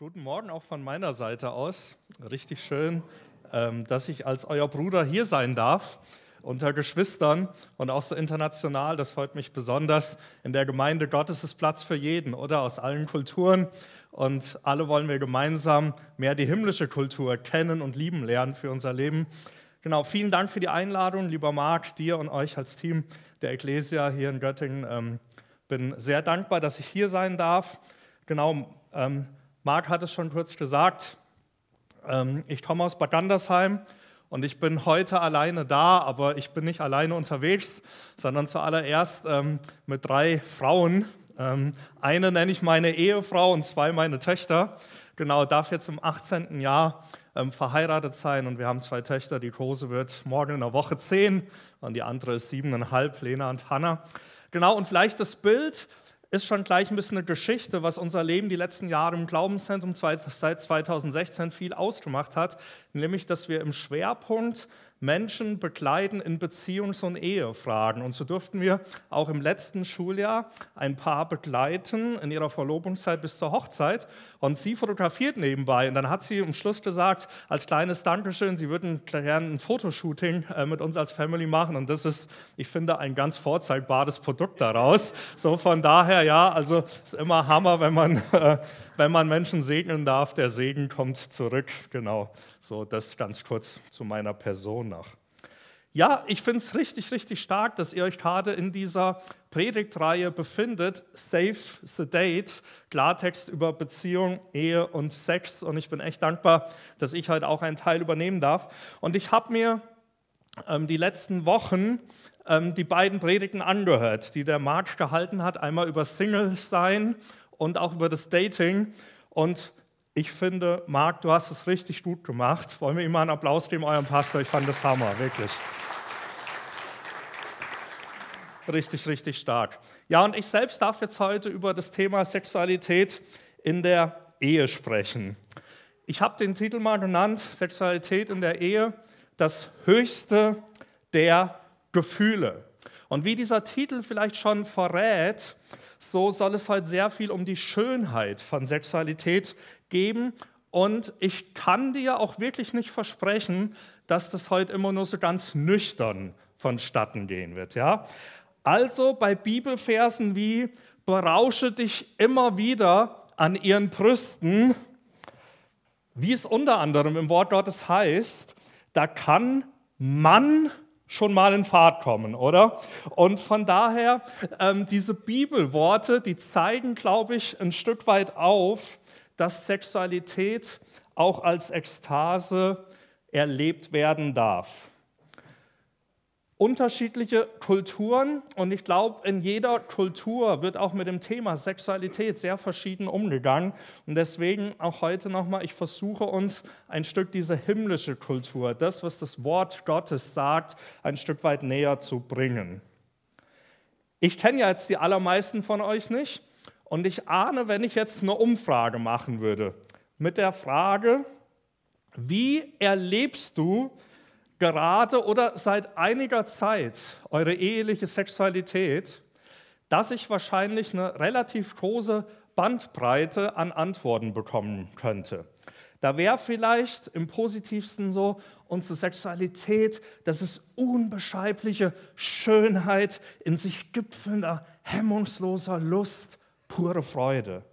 Guten Morgen auch von meiner Seite aus. Richtig schön, ähm, dass ich als euer Bruder hier sein darf, unter Geschwistern und auch so international. Das freut mich besonders. In der Gemeinde Gottes ist Platz für jeden, oder? Aus allen Kulturen. Und alle wollen wir gemeinsam mehr die himmlische Kultur kennen und lieben lernen für unser Leben. Genau, vielen Dank für die Einladung, lieber Marc, dir und euch als Team der Ecclesia hier in Göttingen. Ähm, bin sehr dankbar, dass ich hier sein darf. Genau, ähm, Marc hat es schon kurz gesagt. Ähm, ich komme aus Bad Gandersheim und ich bin heute alleine da, aber ich bin nicht alleine unterwegs, sondern zuallererst ähm, mit drei Frauen. Ähm, eine nenne ich meine Ehefrau und zwei meine Töchter. Genau, darf jetzt im 18. Jahr verheiratet sein und wir haben zwei Töchter. Die große wird morgen in der Woche zehn und die andere ist siebeneinhalb, Lena und Hannah. Genau, und vielleicht das Bild, ist schon gleich ein bisschen eine Geschichte, was unser Leben die letzten Jahre im Glaubenszentrum seit 2016 viel ausgemacht hat, nämlich dass wir im Schwerpunkt Menschen begleiten in Beziehungs- und Ehefragen. Und so durften wir auch im letzten Schuljahr ein Paar begleiten in ihrer Verlobungszeit bis zur Hochzeit. Und sie fotografiert nebenbei. Und dann hat sie am Schluss gesagt, als kleines Dankeschön, sie würden gerne ein Fotoshooting äh, mit uns als Family machen. Und das ist, ich finde, ein ganz vorzeigbares Produkt daraus. So von daher, ja, also es ist immer Hammer, wenn man, äh, wenn man Menschen segnen darf. Der Segen kommt zurück. Genau. So, das ganz kurz zu meiner Person nach. Ja, ich finde es richtig, richtig stark, dass ihr euch gerade in dieser Predigtreihe befindet. Save the Date, Klartext über Beziehung, Ehe und Sex. Und ich bin echt dankbar, dass ich heute auch einen Teil übernehmen darf. Und ich habe mir ähm, die letzten Wochen ähm, die beiden Predigten angehört, die der Marc gehalten hat. Einmal über Single sein und auch über das Dating. Und ich finde, Marc, du hast es richtig gut gemacht. Wollen wir ihm mal einen Applaus geben, eurem Pastor? Ich fand das Hammer, wirklich. Richtig, richtig stark. Ja, und ich selbst darf jetzt heute über das Thema Sexualität in der Ehe sprechen. Ich habe den Titel mal genannt, Sexualität in der Ehe, das höchste der Gefühle. Und wie dieser Titel vielleicht schon verrät, so soll es heute sehr viel um die Schönheit von Sexualität geben. Und ich kann dir auch wirklich nicht versprechen, dass das heute immer nur so ganz nüchtern vonstatten gehen wird. Ja? Also bei Bibelversen wie berausche dich immer wieder an ihren Brüsten, wie es unter anderem im Wort Gottes heißt, da kann Mann schon mal in Fahrt kommen, oder? Und von daher, ähm, diese Bibelworte, die zeigen, glaube ich, ein Stück weit auf, dass Sexualität auch als Ekstase erlebt werden darf. Unterschiedliche Kulturen und ich glaube, in jeder Kultur wird auch mit dem Thema Sexualität sehr verschieden umgegangen. Und deswegen auch heute nochmal, ich versuche uns ein Stück diese himmlische Kultur, das, was das Wort Gottes sagt, ein Stück weit näher zu bringen. Ich kenne ja jetzt die allermeisten von euch nicht. Und ich ahne, wenn ich jetzt eine Umfrage machen würde mit der Frage, wie erlebst du gerade oder seit einiger Zeit eure eheliche Sexualität, dass ich wahrscheinlich eine relativ große Bandbreite an Antworten bekommen könnte. Da wäre vielleicht im positivsten so, unsere Sexualität, das ist unbeschreibliche Schönheit in sich gipfelnder, hemmungsloser Lust pure Freude.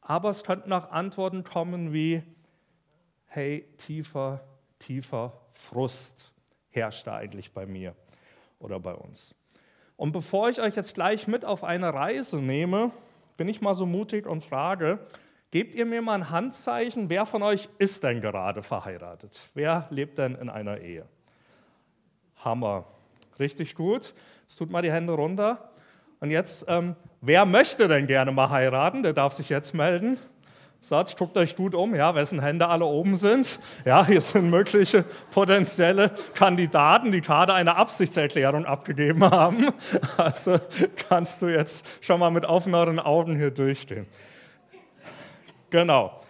Aber es könnten auch Antworten kommen wie, hey, tiefer, tiefer Frust herrscht da eigentlich bei mir oder bei uns. Und bevor ich euch jetzt gleich mit auf eine Reise nehme, bin ich mal so mutig und frage, gebt ihr mir mal ein Handzeichen, wer von euch ist denn gerade verheiratet? Wer lebt denn in einer Ehe? Hammer. Richtig gut. Jetzt tut mal die Hände runter. Und jetzt, ähm, wer möchte denn gerne mal heiraten? Der darf sich jetzt melden. Sagt, guckt euch gut um, ja, wessen Hände alle oben sind. Ja, hier sind mögliche potenzielle Kandidaten, die gerade eine Absichtserklärung abgegeben haben. Also kannst du jetzt schon mal mit offeneren Augen hier durchstehen. Genau.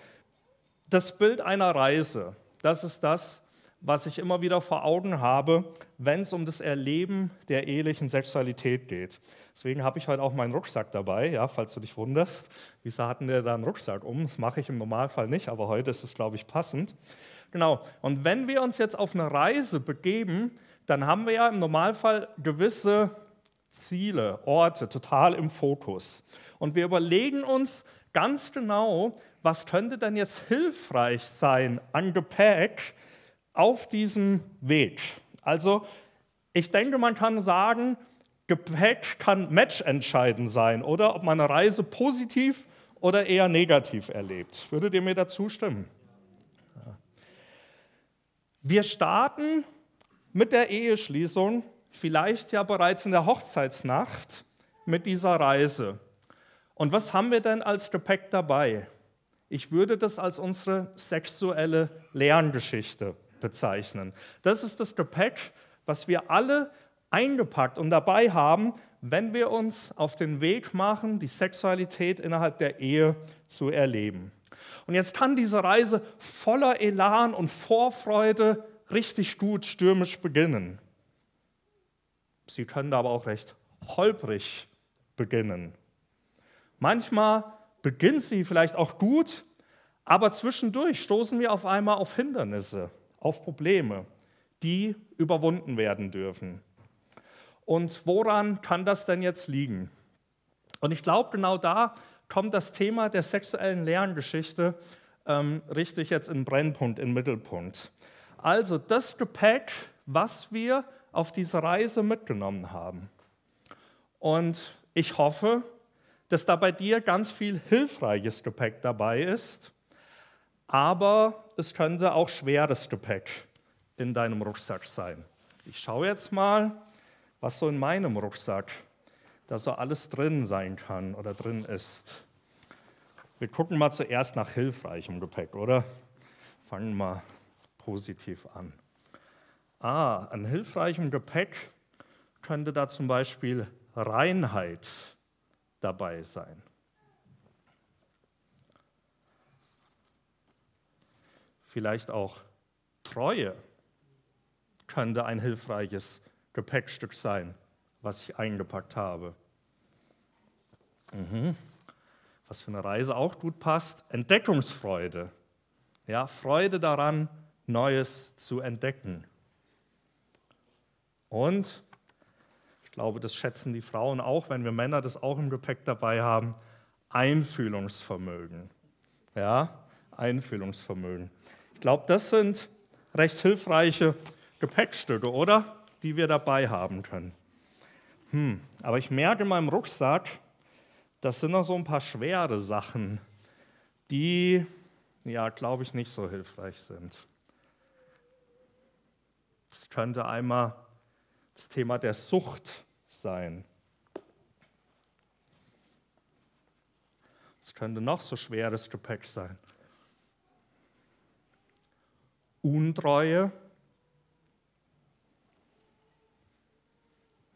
Das Bild einer Reise, das ist das, was ich immer wieder vor Augen habe, wenn es um das Erleben der ehelichen Sexualität geht. Deswegen habe ich heute auch meinen Rucksack dabei, ja, falls du dich wunderst. Wieso hatten wir da einen Rucksack um? Das mache ich im Normalfall nicht, aber heute ist es, glaube ich, passend. Genau. Und wenn wir uns jetzt auf eine Reise begeben, dann haben wir ja im Normalfall gewisse Ziele, Orte total im Fokus. Und wir überlegen uns ganz genau, was könnte denn jetzt hilfreich sein an Gepäck, auf diesem Weg. Also ich denke, man kann sagen, Gepäck kann matchentscheidend sein oder ob man eine Reise positiv oder eher negativ erlebt. Würdet ihr mir dazu stimmen? Wir starten mit der Eheschließung, vielleicht ja bereits in der Hochzeitsnacht, mit dieser Reise. Und was haben wir denn als Gepäck dabei? Ich würde das als unsere sexuelle Lerngeschichte bezeichnen. Das ist das Gepäck, was wir alle eingepackt und dabei haben, wenn wir uns auf den Weg machen, die Sexualität innerhalb der Ehe zu erleben. Und jetzt kann diese Reise voller Elan und Vorfreude richtig gut stürmisch beginnen. Sie können aber auch recht holprig beginnen. Manchmal beginnt sie vielleicht auch gut, aber zwischendurch stoßen wir auf einmal auf Hindernisse auf Probleme, die überwunden werden dürfen. Und woran kann das denn jetzt liegen? Und ich glaube, genau da kommt das Thema der sexuellen Lerngeschichte ähm, richtig jetzt in Brennpunkt, in Mittelpunkt. Also das Gepäck, was wir auf diese Reise mitgenommen haben. Und ich hoffe, dass da bei dir ganz viel hilfreiches Gepäck dabei ist, aber es könnte auch schweres Gepäck in deinem Rucksack sein. Ich schaue jetzt mal, was so in meinem Rucksack da so alles drin sein kann oder drin ist. Wir gucken mal zuerst nach hilfreichem Gepäck, oder? Fangen mal positiv an. Ah, an hilfreichem Gepäck könnte da zum Beispiel Reinheit dabei sein. Vielleicht auch Treue könnte ein hilfreiches Gepäckstück sein, was ich eingepackt habe. Mhm. Was für eine Reise auch gut passt, Entdeckungsfreude. Ja, Freude daran, Neues zu entdecken. Und ich glaube, das schätzen die Frauen auch, wenn wir Männer das auch im Gepäck dabei haben, Einfühlungsvermögen. Ja, Einfühlungsvermögen. Ich glaube, das sind recht hilfreiche Gepäckstücke, oder? Die wir dabei haben können. Hm, aber ich merke in meinem Rucksack, das sind noch so ein paar schwere Sachen, die, ja, glaube ich, nicht so hilfreich sind. Es könnte einmal das Thema der Sucht sein. Es könnte noch so schweres Gepäck sein. Untreue.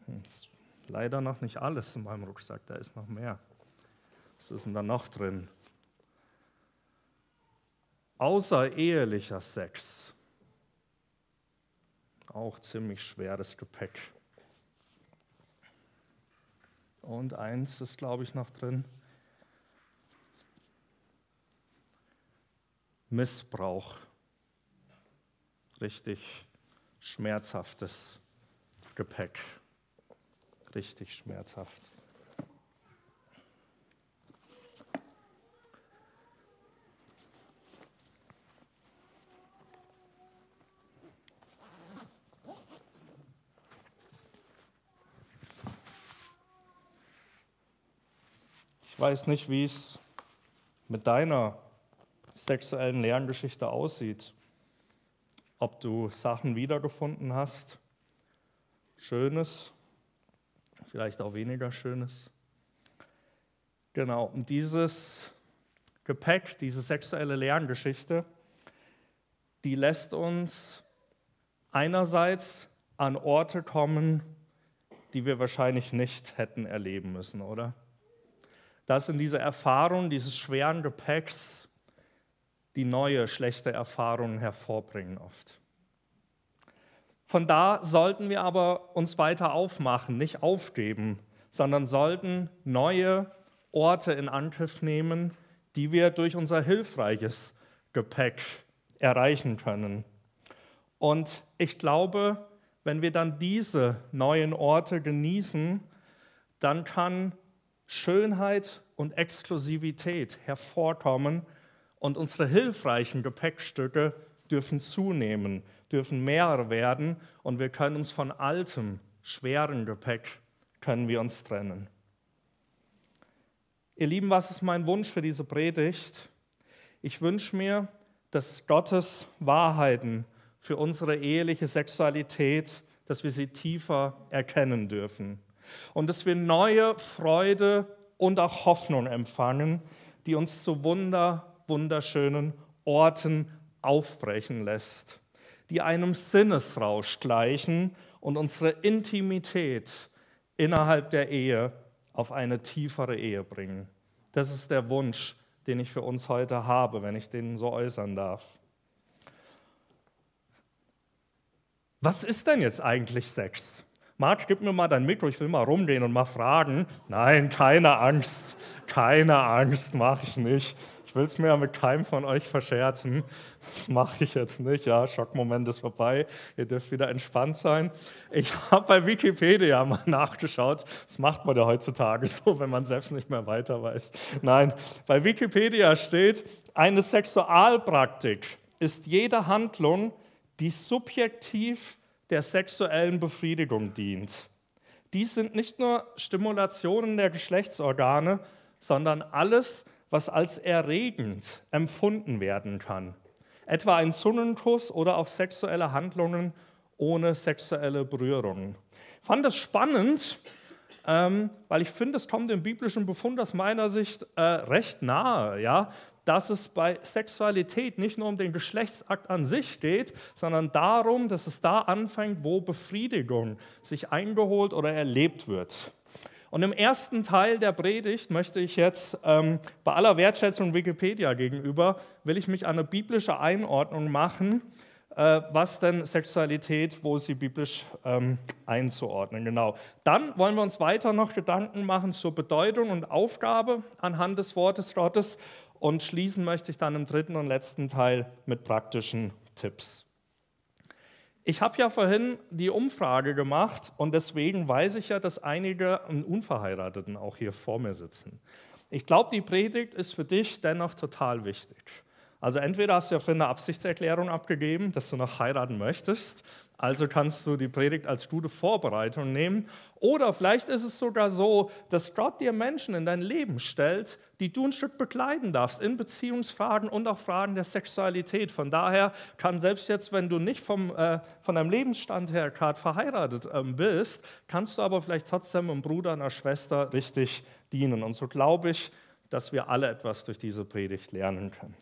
Hm, leider noch nicht alles in meinem Rucksack, da ist noch mehr. Was ist denn da noch drin? Außerehelicher Sex. Auch ziemlich schweres Gepäck. Und eins ist, glaube ich, noch drin. Missbrauch richtig schmerzhaftes Gepäck. Richtig schmerzhaft. Ich weiß nicht, wie es mit deiner sexuellen Lerngeschichte aussieht ob du Sachen wiedergefunden hast. Schönes, vielleicht auch weniger Schönes. Genau, und dieses Gepäck, diese sexuelle Lerngeschichte, die lässt uns einerseits an Orte kommen, die wir wahrscheinlich nicht hätten erleben müssen, oder? Das sind diese Erfahrungen dieses schweren Gepäcks, die neue, schlechte Erfahrungen hervorbringen oft. Von da sollten wir aber uns weiter aufmachen, nicht aufgeben, sondern sollten neue Orte in Angriff nehmen, die wir durch unser hilfreiches Gepäck erreichen können. Und ich glaube, wenn wir dann diese neuen Orte genießen, dann kann Schönheit und Exklusivität hervorkommen und unsere hilfreichen Gepäckstücke dürfen zunehmen, dürfen mehr werden und wir können uns von altem, schweren Gepäck können wir uns trennen. Ihr Lieben, was ist mein Wunsch für diese Predigt? Ich wünsche mir, dass Gottes Wahrheiten für unsere eheliche Sexualität, dass wir sie tiefer erkennen dürfen und dass wir neue Freude und auch Hoffnung empfangen, die uns zu wunder, wunderschönen Orten aufbrechen lässt, die einem Sinnesrausch gleichen und unsere Intimität innerhalb der Ehe auf eine tiefere Ehe bringen. Das ist der Wunsch, den ich für uns heute habe, wenn ich den so äußern darf. Was ist denn jetzt eigentlich Sex? Marc, gib mir mal dein Mikro, ich will mal rumgehen und mal fragen. Nein, keine Angst, keine Angst, mache ich nicht. Ich will es mir ja mit keinem von euch verscherzen. Das mache ich jetzt nicht. Ja, Schockmoment ist vorbei. Ihr dürft wieder entspannt sein. Ich habe bei Wikipedia mal nachgeschaut. Das macht man ja heutzutage so, wenn man selbst nicht mehr weiter weiß. Nein, bei Wikipedia steht, eine Sexualpraktik ist jede Handlung, die subjektiv der sexuellen Befriedigung dient. Dies sind nicht nur Stimulationen der Geschlechtsorgane, sondern alles, was als erregend empfunden werden kann. Etwa ein Zungenkuss oder auch sexuelle Handlungen ohne sexuelle Berührung. Ich fand das spannend, ähm, weil ich finde, es kommt dem biblischen Befund aus meiner Sicht äh, recht nahe. Ja? dass es bei Sexualität nicht nur um den Geschlechtsakt an sich geht, sondern darum, dass es da anfängt, wo Befriedigung sich eingeholt oder erlebt wird. Und im ersten Teil der Predigt möchte ich jetzt, ähm, bei aller Wertschätzung Wikipedia gegenüber, will ich mich eine biblische Einordnung machen, äh, was denn Sexualität, wo sie biblisch ähm, einzuordnen. Genau. Dann wollen wir uns weiter noch Gedanken machen zur Bedeutung und Aufgabe anhand des Wortes Gottes. Und schließen möchte ich dann im dritten und letzten Teil mit praktischen Tipps. Ich habe ja vorhin die Umfrage gemacht und deswegen weiß ich ja, dass einige Unverheirateten auch hier vor mir sitzen. Ich glaube, die Predigt ist für dich dennoch total wichtig. Also entweder hast du ja eine Absichtserklärung abgegeben, dass du noch heiraten möchtest, also kannst du die Predigt als gute Vorbereitung nehmen. Oder vielleicht ist es sogar so, dass Gott dir Menschen in dein Leben stellt, die du ein Stück begleiten darfst in Beziehungsfragen und auch Fragen der Sexualität. Von daher kann selbst jetzt, wenn du nicht vom, äh, von deinem Lebensstand her gerade verheiratet ähm, bist, kannst du aber vielleicht trotzdem einem Bruder, einer Schwester richtig dienen. Und so glaube ich, dass wir alle etwas durch diese Predigt lernen können.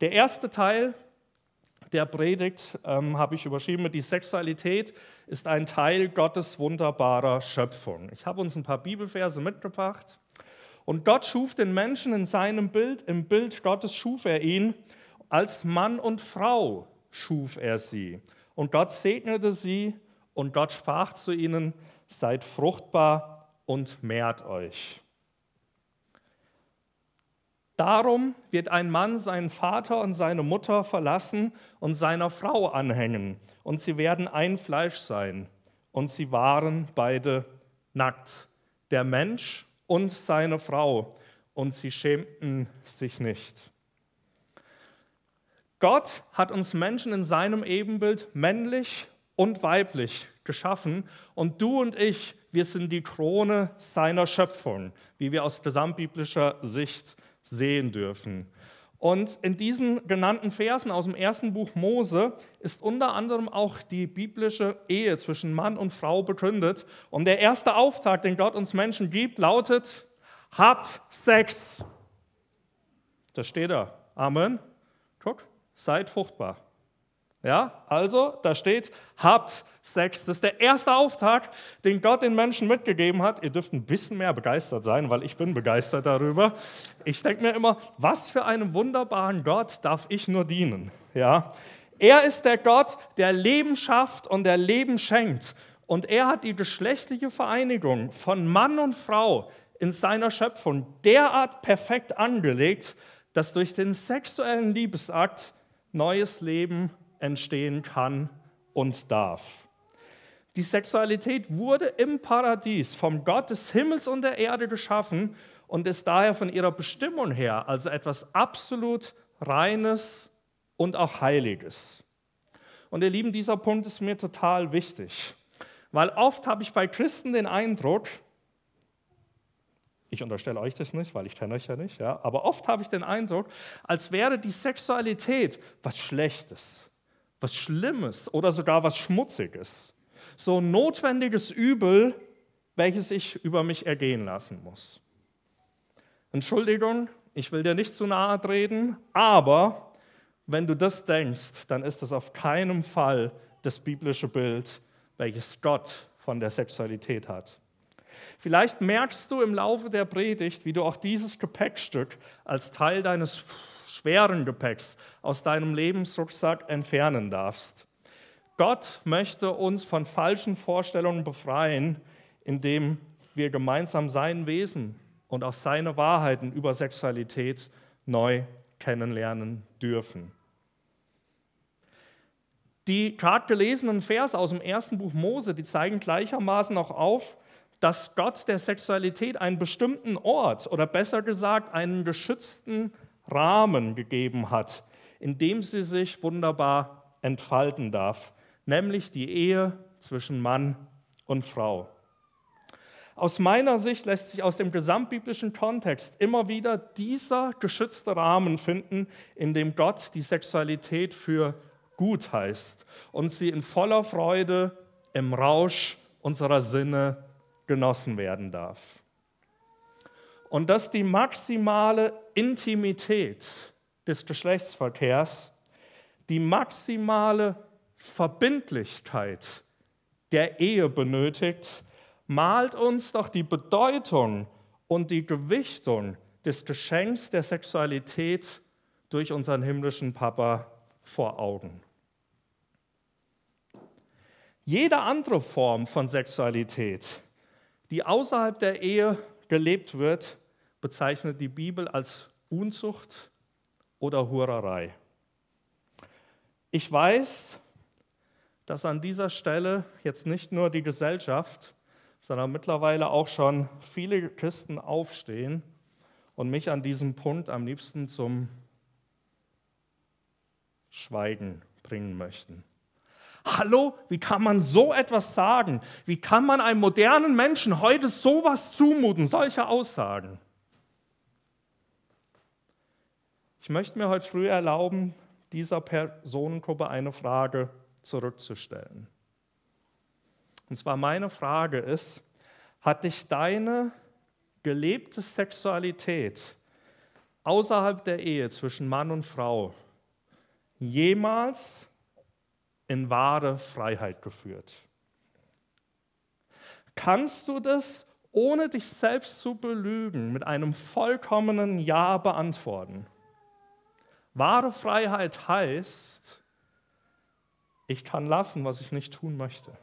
Der erste Teil der Predigt ähm, habe ich überschrieben Die Sexualität ist ein Teil Gottes wunderbarer Schöpfung. Ich habe uns ein paar Bibelverse mitgebracht. Und Gott schuf den Menschen in seinem Bild, im Bild Gottes schuf er ihn. Als Mann und Frau schuf er sie. Und Gott segnete sie und Gott sprach zu ihnen, seid fruchtbar und mehrt euch. Darum wird ein Mann seinen Vater und seine Mutter verlassen und seiner Frau anhängen, und sie werden ein Fleisch sein. Und sie waren beide nackt, der Mensch und seine Frau, und sie schämten sich nicht. Gott hat uns Menschen in seinem Ebenbild männlich und weiblich geschaffen, und du und ich, wir sind die Krone seiner Schöpfung, wie wir aus gesamtbiblischer Sicht sehen dürfen. Und in diesen genannten Versen aus dem ersten Buch Mose ist unter anderem auch die biblische Ehe zwischen Mann und Frau begründet. Und der erste Auftrag, den Gott uns Menschen gibt, lautet, habt Sex. Das steht da. Amen. Guck, seid fruchtbar. Ja, also da steht, habt Sex. Das ist der erste Auftrag, den Gott den Menschen mitgegeben hat. Ihr dürft ein bisschen mehr begeistert sein, weil ich bin begeistert darüber. Ich denke mir immer, was für einem wunderbaren Gott darf ich nur dienen? Ja, Er ist der Gott, der Leben schafft und der Leben schenkt. Und er hat die geschlechtliche Vereinigung von Mann und Frau in seiner Schöpfung derart perfekt angelegt, dass durch den sexuellen Liebesakt neues Leben entstehen kann und darf. Die Sexualität wurde im Paradies vom Gott des Himmels und der Erde geschaffen und ist daher von ihrer Bestimmung her also etwas absolut Reines und auch Heiliges. Und ihr Lieben, dieser Punkt ist mir total wichtig, weil oft habe ich bei Christen den Eindruck, ich unterstelle euch das nicht, weil ich kenne euch ja nicht, ja, aber oft habe ich den Eindruck, als wäre die Sexualität was Schlechtes, was Schlimmes oder sogar was Schmutziges. So ein notwendiges Übel, welches ich über mich ergehen lassen muss. Entschuldigung, ich will dir nicht zu nahe treten, aber wenn du das denkst, dann ist das auf keinen Fall das biblische Bild, welches Gott von der Sexualität hat. Vielleicht merkst du im Laufe der Predigt, wie du auch dieses Gepäckstück als Teil deines schweren Gepäcks aus deinem Lebensrucksack entfernen darfst. Gott möchte uns von falschen Vorstellungen befreien, indem wir gemeinsam sein Wesen und auch seine Wahrheiten über Sexualität neu kennenlernen dürfen. Die gerade gelesenen Verse aus dem ersten Buch Mose, die zeigen gleichermaßen auch auf, dass Gott der Sexualität einen bestimmten Ort oder besser gesagt einen geschützten Rahmen gegeben hat, in dem sie sich wunderbar entfalten darf, nämlich die Ehe zwischen Mann und Frau. Aus meiner Sicht lässt sich aus dem gesamtbiblischen Kontext immer wieder dieser geschützte Rahmen finden, in dem Gott die Sexualität für gut heißt und sie in voller Freude im Rausch unserer Sinne genossen werden darf. Und dass die maximale Intimität des Geschlechtsverkehrs, die maximale Verbindlichkeit der Ehe benötigt, malt uns doch die Bedeutung und die Gewichtung des Geschenks der Sexualität durch unseren himmlischen Papa vor Augen. Jede andere Form von Sexualität, die außerhalb der Ehe gelebt wird, bezeichnet die Bibel als Unzucht oder Hurerei. Ich weiß, dass an dieser Stelle jetzt nicht nur die Gesellschaft, sondern mittlerweile auch schon viele Christen aufstehen und mich an diesem Punkt am liebsten zum Schweigen bringen möchten. Hallo, wie kann man so etwas sagen? Wie kann man einem modernen Menschen heute sowas zumuten, solche Aussagen? Ich möchte mir heute früh erlauben, dieser Personengruppe eine Frage zurückzustellen. Und zwar meine Frage ist, hat dich deine gelebte Sexualität außerhalb der Ehe zwischen Mann und Frau jemals in wahre Freiheit geführt? Kannst du das, ohne dich selbst zu belügen, mit einem vollkommenen Ja beantworten? Wahre Freiheit heißt, ich kann lassen, was ich nicht tun möchte.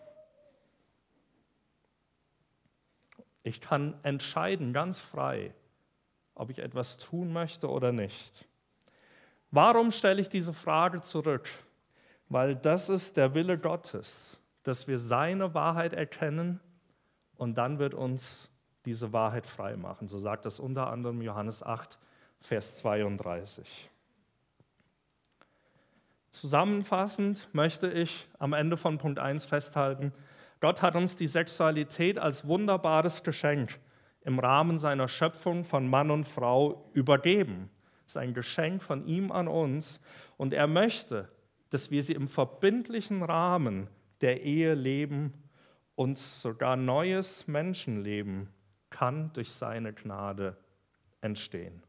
Ich kann entscheiden, ganz frei, ob ich etwas tun möchte oder nicht. Warum stelle ich diese Frage zurück? Weil das ist der Wille Gottes, dass wir seine Wahrheit erkennen und dann wird uns diese Wahrheit frei machen. So sagt das unter anderem Johannes 8, Vers 32. Zusammenfassend möchte ich am Ende von Punkt 1 festhalten, Gott hat uns die Sexualität als wunderbares Geschenk im Rahmen seiner Schöpfung von Mann und Frau übergeben. Es ist ein Geschenk von ihm an uns und er möchte, dass wir sie im verbindlichen Rahmen der Ehe leben und sogar neues Menschenleben kann durch seine Gnade entstehen.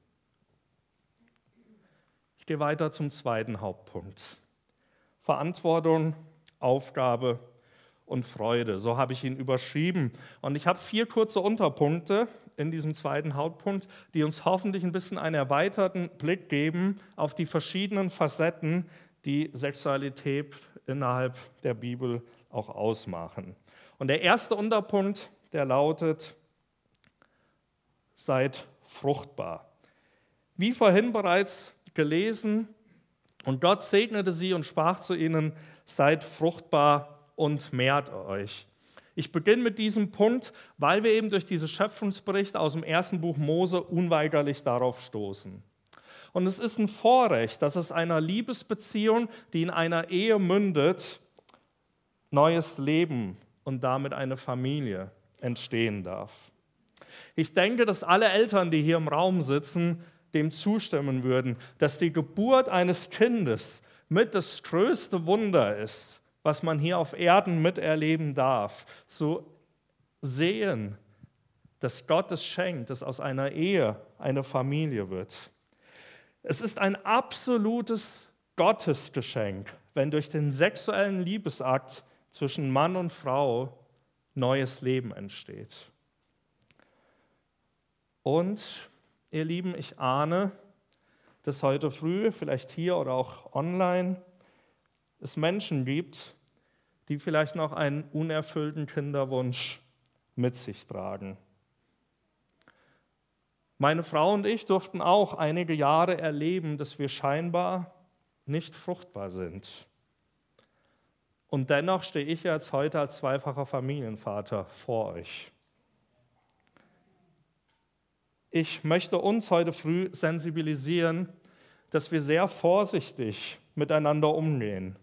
Ich gehe weiter zum zweiten Hauptpunkt. Verantwortung, Aufgabe und Freude. So habe ich ihn überschrieben. Und ich habe vier kurze Unterpunkte in diesem zweiten Hauptpunkt, die uns hoffentlich ein bisschen einen erweiterten Blick geben auf die verschiedenen Facetten die Sexualität innerhalb der Bibel auch ausmachen. Und der erste Unterpunkt, der lautet, seid fruchtbar. Wie vorhin bereits gelesen, und Gott segnete sie und sprach zu ihnen, seid fruchtbar und mehrt euch. Ich beginne mit diesem Punkt, weil wir eben durch diese Schöpfungsberichte aus dem ersten Buch Mose unweigerlich darauf stoßen. Und es ist ein Vorrecht, dass es einer Liebesbeziehung, die in einer Ehe mündet, neues Leben und damit eine Familie entstehen darf. Ich denke, dass alle Eltern, die hier im Raum sitzen, dem zustimmen würden, dass die Geburt eines Kindes mit das größte Wunder ist, was man hier auf Erden miterleben darf. Zu sehen, dass Gott es schenkt, dass aus einer Ehe eine Familie wird. Es ist ein absolutes Gottesgeschenk, wenn durch den sexuellen Liebesakt zwischen Mann und Frau neues Leben entsteht. Und ihr Lieben, ich ahne, dass heute früh, vielleicht hier oder auch online, es Menschen gibt, die vielleicht noch einen unerfüllten Kinderwunsch mit sich tragen. Meine Frau und ich durften auch einige Jahre erleben, dass wir scheinbar nicht fruchtbar sind. Und dennoch stehe ich jetzt heute als zweifacher Familienvater vor euch. Ich möchte uns heute früh sensibilisieren, dass wir sehr vorsichtig miteinander umgehen.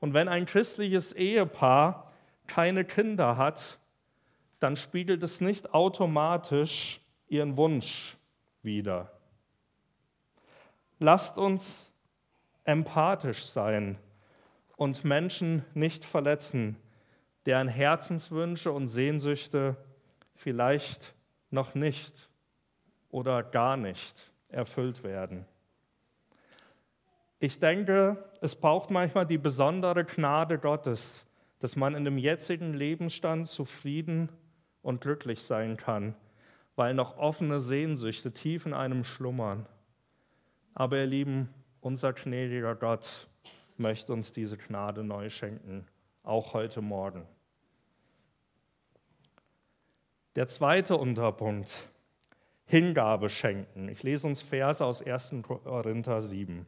Und wenn ein christliches Ehepaar keine Kinder hat, dann spiegelt es nicht automatisch ihren Wunsch wieder. Lasst uns empathisch sein und Menschen nicht verletzen, deren Herzenswünsche und Sehnsüchte vielleicht noch nicht oder gar nicht erfüllt werden. Ich denke, es braucht manchmal die besondere Gnade Gottes, dass man in dem jetzigen Lebensstand zufrieden und glücklich sein kann weil noch offene Sehnsüchte tief in einem schlummern. Aber ihr Lieben, unser gnädiger Gott möchte uns diese Gnade neu schenken, auch heute Morgen. Der zweite Unterpunkt, Hingabe schenken. Ich lese uns Verse aus 1. Korinther 7.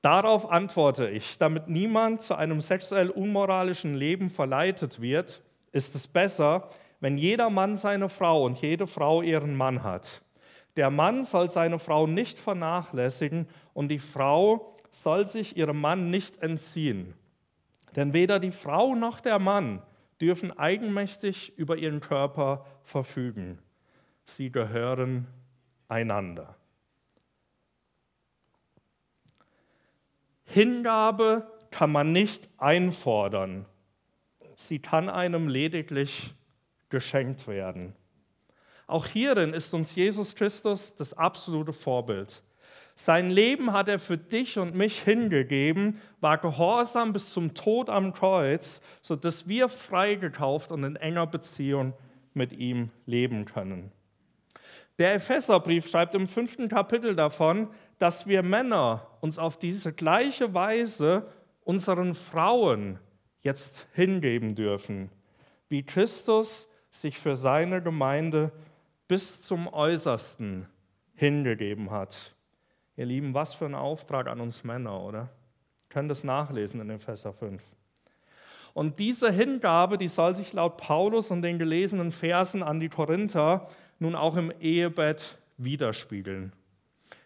Darauf antworte ich, damit niemand zu einem sexuell unmoralischen Leben verleitet wird, ist es besser, wenn jeder Mann seine Frau und jede Frau ihren Mann hat. Der Mann soll seine Frau nicht vernachlässigen und die Frau soll sich ihrem Mann nicht entziehen. Denn weder die Frau noch der Mann dürfen eigenmächtig über ihren Körper verfügen. Sie gehören einander. Hingabe kann man nicht einfordern. Sie kann einem lediglich geschenkt werden. Auch hierin ist uns Jesus Christus das absolute Vorbild. Sein Leben hat er für dich und mich hingegeben, war gehorsam bis zum Tod am Kreuz, sodass wir freigekauft und in enger Beziehung mit ihm leben können. Der Epheserbrief schreibt im fünften Kapitel davon, dass wir Männer uns auf diese gleiche Weise unseren Frauen jetzt hingeben dürfen, wie Christus sich für seine Gemeinde bis zum Äußersten hingegeben hat. Ihr Lieben, was für ein Auftrag an uns Männer, oder? Ihr könnt es nachlesen in Epheser 5. Und diese Hingabe, die soll sich laut Paulus und den gelesenen Versen an die Korinther nun auch im Ehebett widerspiegeln.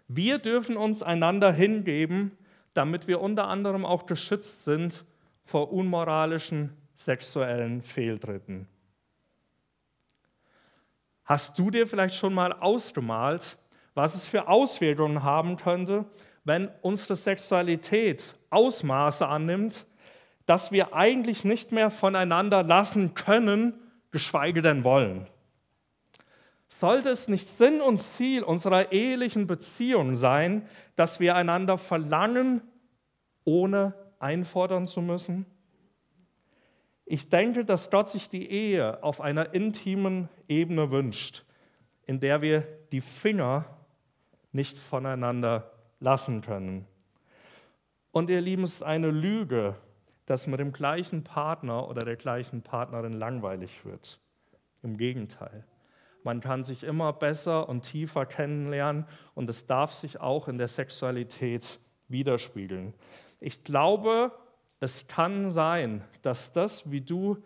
Wir dürfen uns einander hingeben, damit wir unter anderem auch geschützt sind vor unmoralischen sexuellen Fehltritten. Hast du dir vielleicht schon mal ausgemalt, was es für Auswirkungen haben könnte, wenn unsere Sexualität Ausmaße annimmt, dass wir eigentlich nicht mehr voneinander lassen können, geschweige denn wollen? Sollte es nicht Sinn und Ziel unserer ehelichen Beziehung sein, dass wir einander verlangen, ohne einfordern zu müssen? Ich denke, dass Gott sich die Ehe auf einer intimen Ebene wünscht, in der wir die Finger nicht voneinander lassen können. Und ihr Lieben, es ist eine Lüge, dass mit dem gleichen Partner oder der gleichen Partnerin langweilig wird. Im Gegenteil. Man kann sich immer besser und tiefer kennenlernen und es darf sich auch in der Sexualität widerspiegeln. Ich glaube, es kann sein, dass das, wie du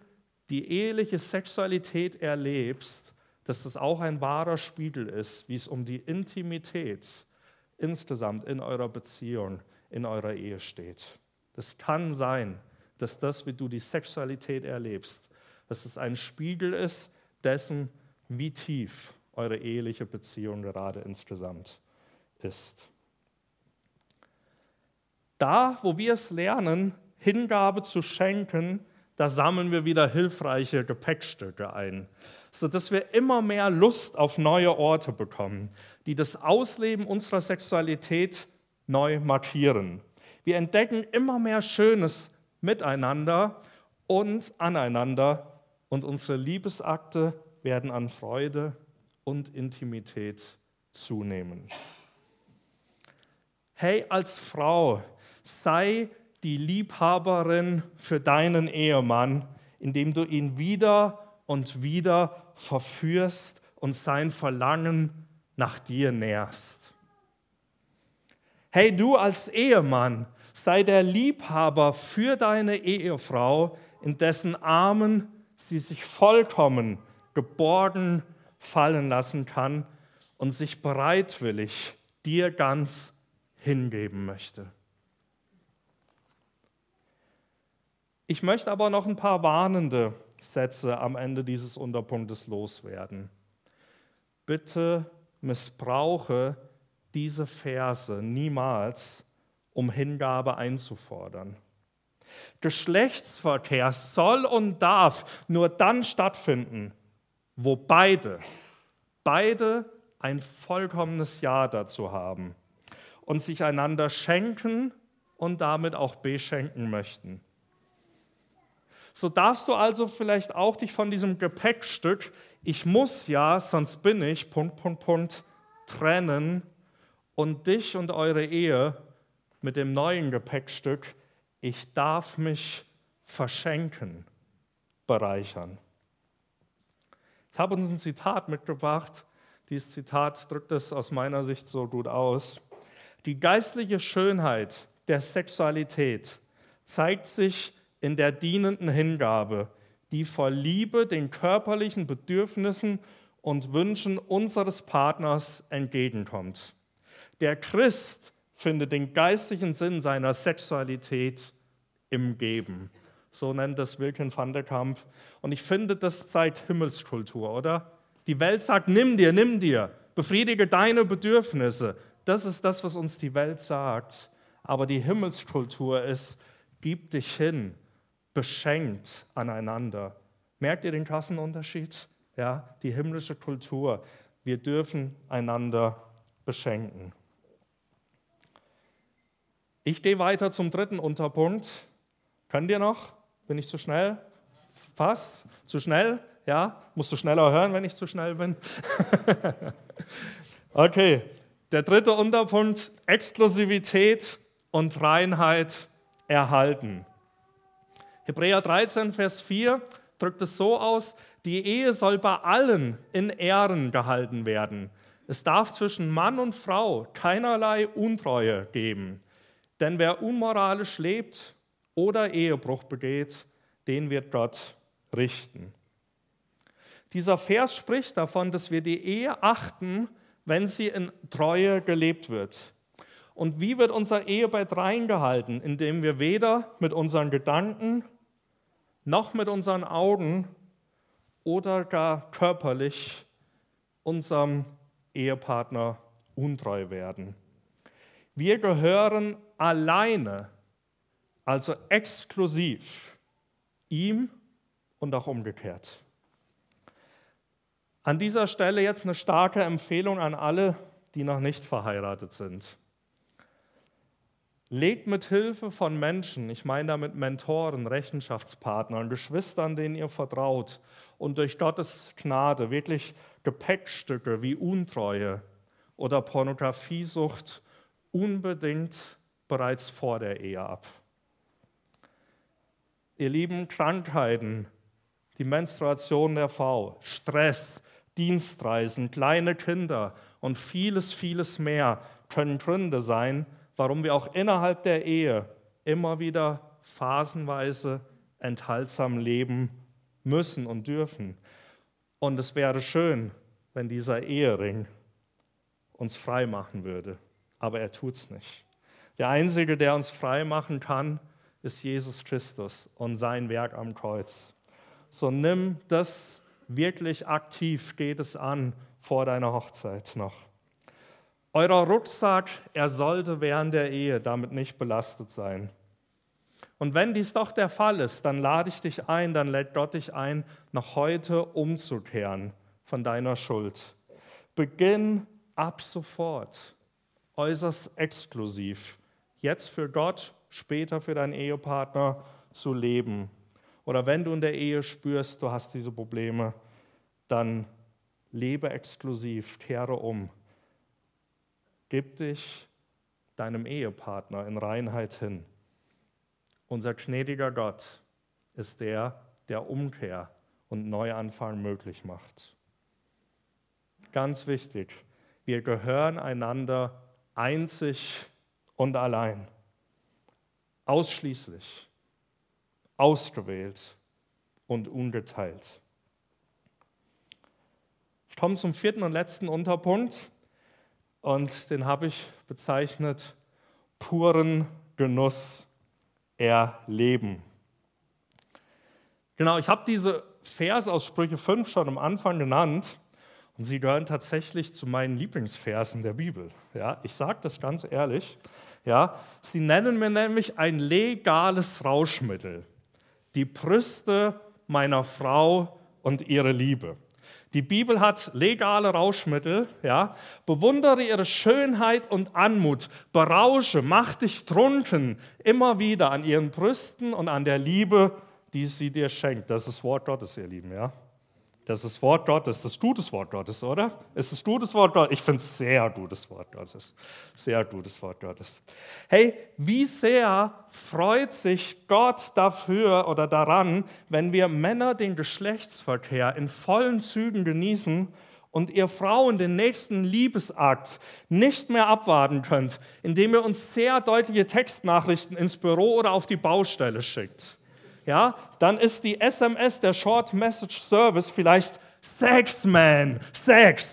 die eheliche Sexualität erlebst, dass das auch ein wahrer Spiegel ist, wie es um die Intimität insgesamt in eurer Beziehung, in eurer Ehe steht. Das kann sein, dass das, wie du die Sexualität erlebst, dass es ein Spiegel ist dessen, wie tief eure eheliche Beziehung gerade insgesamt ist. Da, wo wir es lernen, Hingabe zu schenken, da sammeln wir wieder hilfreiche Gepäckstücke ein, sodass wir immer mehr Lust auf neue Orte bekommen, die das Ausleben unserer Sexualität neu markieren. Wir entdecken immer mehr Schönes miteinander und aneinander und unsere Liebesakte werden an Freude und Intimität zunehmen. Hey, als Frau, sei die Liebhaberin für deinen Ehemann, indem du ihn wieder und wieder verführst und sein Verlangen nach dir nährst. Hey, du als Ehemann, sei der Liebhaber für deine Ehefrau, in dessen Armen sie sich vollkommen geborgen fallen lassen kann und sich bereitwillig dir ganz hingeben möchte. Ich möchte aber noch ein paar warnende Sätze am Ende dieses Unterpunktes loswerden. Bitte missbrauche diese Verse niemals, um Hingabe einzufordern. Geschlechtsverkehr soll und darf nur dann stattfinden, wo beide, beide ein vollkommenes Ja dazu haben und sich einander schenken und damit auch beschenken möchten. So darfst du also vielleicht auch dich von diesem Gepäckstück, ich muss ja, sonst bin ich, Punkt, Punkt, Punkt, trennen und dich und eure Ehe mit dem neuen Gepäckstück, ich darf mich verschenken, bereichern. Ich habe uns ein Zitat mitgebracht. Dieses Zitat drückt es aus meiner Sicht so gut aus. Die geistliche Schönheit der Sexualität zeigt sich in der dienenden Hingabe, die vor Liebe den körperlichen Bedürfnissen und Wünschen unseres Partners entgegenkommt. Der Christ findet den geistlichen Sinn seiner Sexualität im Geben. So nennt das Wilken van der Kamp. Und ich finde, das zeigt Himmelskultur, oder? Die Welt sagt, nimm dir, nimm dir, befriedige deine Bedürfnisse. Das ist das, was uns die Welt sagt. Aber die Himmelskultur ist, gib dich hin, beschenkt aneinander. Merkt ihr den krassen Unterschied? Ja, die himmlische Kultur. Wir dürfen einander beschenken. Ich gehe weiter zum dritten Unterpunkt. Könnt ihr noch? Bin ich zu schnell? Pass? Zu schnell? Ja? Musst du schneller hören, wenn ich zu schnell bin? okay, der dritte Unterpunkt, Exklusivität und Reinheit erhalten. Hebräer 13, Vers 4 drückt es so aus, die Ehe soll bei allen in Ehren gehalten werden. Es darf zwischen Mann und Frau keinerlei Untreue geben. Denn wer unmoralisch lebt oder Ehebruch begeht, den wird Gott richten. Dieser Vers spricht davon, dass wir die Ehe achten, wenn sie in Treue gelebt wird. Und wie wird unser Ehebett reingehalten? Indem wir weder mit unseren Gedanken noch mit unseren Augen oder gar körperlich unserem Ehepartner untreu werden. Wir gehören alleine, also exklusiv, ihm und auch umgekehrt. An dieser Stelle jetzt eine starke Empfehlung an alle, die noch nicht verheiratet sind. Legt mit Hilfe von Menschen, ich meine damit Mentoren, Rechenschaftspartnern, Geschwistern, denen ihr vertraut und durch Gottes Gnade wirklich Gepäckstücke wie Untreue oder Pornografiesucht unbedingt bereits vor der Ehe ab. Ihr lieben Krankheiten, die Menstruation der Frau, Stress, Dienstreisen, kleine Kinder und vieles, vieles mehr können Gründe sein, warum wir auch innerhalb der Ehe immer wieder phasenweise enthaltsam leben müssen und dürfen. Und es wäre schön, wenn dieser Ehering uns frei machen würde. Aber er tut es nicht. Der Einzige, der uns frei machen kann, ist Jesus Christus und sein Werk am Kreuz. So nimm das wirklich aktiv, geht es an vor deiner Hochzeit noch. Euer Rucksack, er sollte während der Ehe damit nicht belastet sein. Und wenn dies doch der Fall ist, dann lade ich dich ein, dann lädt Gott dich ein, noch heute umzukehren von deiner Schuld. Beginn ab sofort äußerst exklusiv, jetzt für Gott, später für deinen Ehepartner zu leben. Oder wenn du in der Ehe spürst, du hast diese Probleme, dann lebe exklusiv, kehre um. Gib dich deinem Ehepartner in Reinheit hin. Unser gnädiger Gott ist der, der Umkehr und Neuanfang möglich macht. Ganz wichtig, wir gehören einander einzig und allein, ausschließlich, ausgewählt und ungeteilt. Ich komme zum vierten und letzten Unterpunkt und den habe ich bezeichnet puren Genuss erleben. Genau, ich habe diese Verse aus Sprüche 5 schon am Anfang genannt und sie gehören tatsächlich zu meinen Lieblingsversen der Bibel. Ja, ich sage das ganz ehrlich. Ja, sie nennen mir nämlich ein legales Rauschmittel, die Brüste meiner Frau und ihre Liebe. Die Bibel hat legale Rauschmittel, ja. Bewundere ihre Schönheit und Anmut, berausche, mach dich trunken immer wieder an ihren Brüsten und an der Liebe, die sie dir schenkt. Das ist Wort Gottes, ihr Lieben, ja. Das ist Wort Gottes, das gutes Wort Gottes, oder? Ist es gutes Wort Gottes? Ich finde es sehr gutes Wort Gottes. Sehr gutes Wort Gottes. Hey, wie sehr freut sich Gott dafür oder daran, wenn wir Männer den Geschlechtsverkehr in vollen Zügen genießen und ihr Frauen den nächsten Liebesakt nicht mehr abwarten könnt, indem ihr uns sehr deutliche Textnachrichten ins Büro oder auf die Baustelle schickt ja, dann ist die SMS, der Short Message Service vielleicht Sex, man, Sex.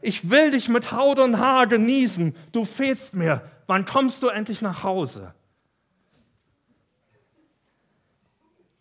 Ich will dich mit Haut und Haar genießen. Du fehlst mir. Wann kommst du endlich nach Hause?